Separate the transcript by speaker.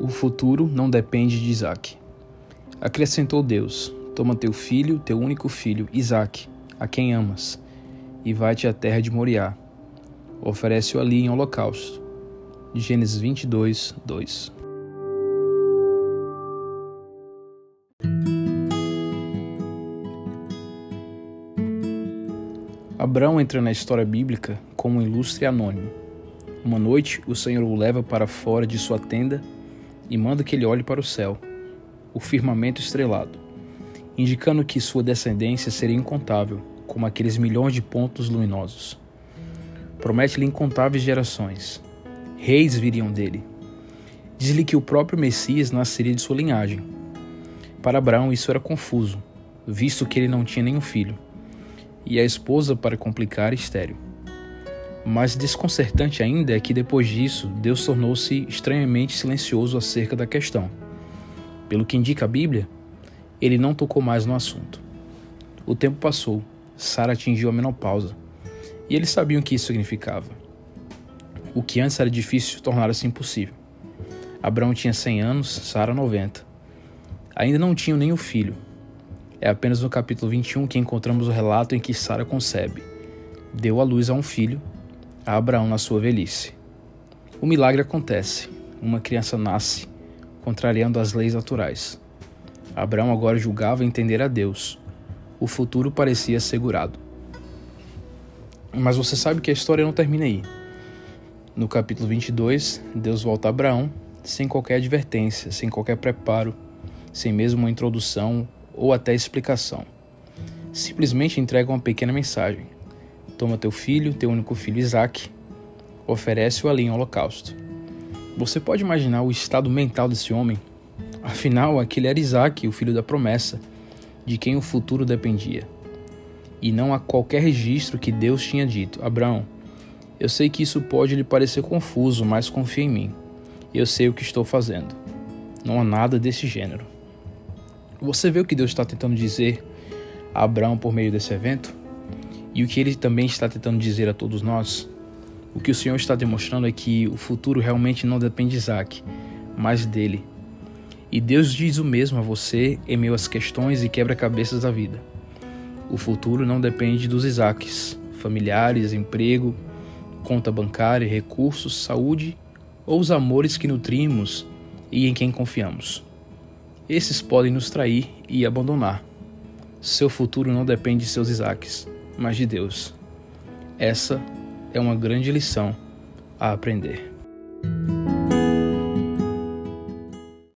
Speaker 1: O futuro não depende de Isaac. Acrescentou Deus: Toma teu filho, teu único filho, Isaac, a quem amas, e vai-te à terra de Moriá. Oferece-o ali em holocausto. Gênesis 22, 2. Abraão entra na história bíblica como um ilustre anônimo. Uma noite, o Senhor o leva para fora de sua tenda e manda que ele olhe para o céu, o firmamento estrelado, indicando que sua descendência seria incontável, como aqueles milhões de pontos luminosos. Promete-lhe incontáveis gerações. Reis viriam dele. Diz-lhe que o próprio Messias nasceria de sua linhagem. Para Abraão isso era confuso, visto que ele não tinha nenhum filho, e a esposa, para complicar, estéril. Mais desconcertante ainda é que depois disso, Deus tornou-se estranhamente silencioso acerca da questão. Pelo que indica a Bíblia, ele não tocou mais no assunto. O tempo passou, Sara atingiu a menopausa, e eles sabiam o que isso significava. O que antes era difícil tornara-se impossível. Abraão tinha 100 anos, Sara 90. Ainda não tinham nenhum filho. É apenas no capítulo 21 que encontramos o relato em que Sara concebe. Deu à luz a um filho a Abraão na sua velhice. O milagre acontece. Uma criança nasce, contrariando as leis naturais. Abraão agora julgava entender a Deus. O futuro parecia assegurado. Mas você sabe que a história não termina aí. No capítulo 22, Deus volta a Abraão sem qualquer advertência, sem qualquer preparo, sem mesmo uma introdução ou até explicação. Simplesmente entrega uma pequena mensagem Toma teu filho, teu único filho Isaac, oferece-o ali em holocausto. Você pode imaginar o estado mental desse homem? Afinal, aquele era Isaac, o filho da promessa, de quem o futuro dependia. E não há qualquer registro que Deus tinha dito: Abraão, eu sei que isso pode lhe parecer confuso, mas confia em mim. Eu sei o que estou fazendo. Não há nada desse gênero. Você vê o que Deus está tentando dizer a Abraão por meio desse evento? E o que ele também está tentando dizer a todos nós, o que o Senhor está demonstrando é que o futuro realmente não depende de Isaac, mas dele. E Deus diz o mesmo a você em meio às questões e quebra-cabeças da vida. O futuro não depende dos Isaques, familiares, emprego, conta bancária, recursos, saúde ou os amores que nutrimos e em quem confiamos. Esses podem nos trair e abandonar. Seu futuro não depende de seus Isaques mas de Deus. Essa é uma grande lição a aprender.